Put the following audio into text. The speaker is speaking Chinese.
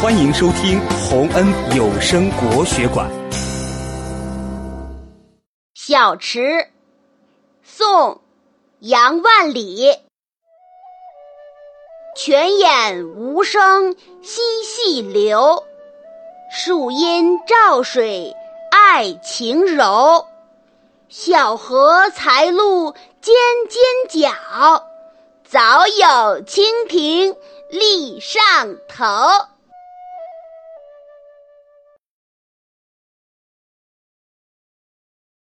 欢迎收听洪恩有声国学馆。小池宋杨万里。泉眼无声惜细流树阴照水爱晴柔。小荷才露尖尖角早有蜻蜓立上头。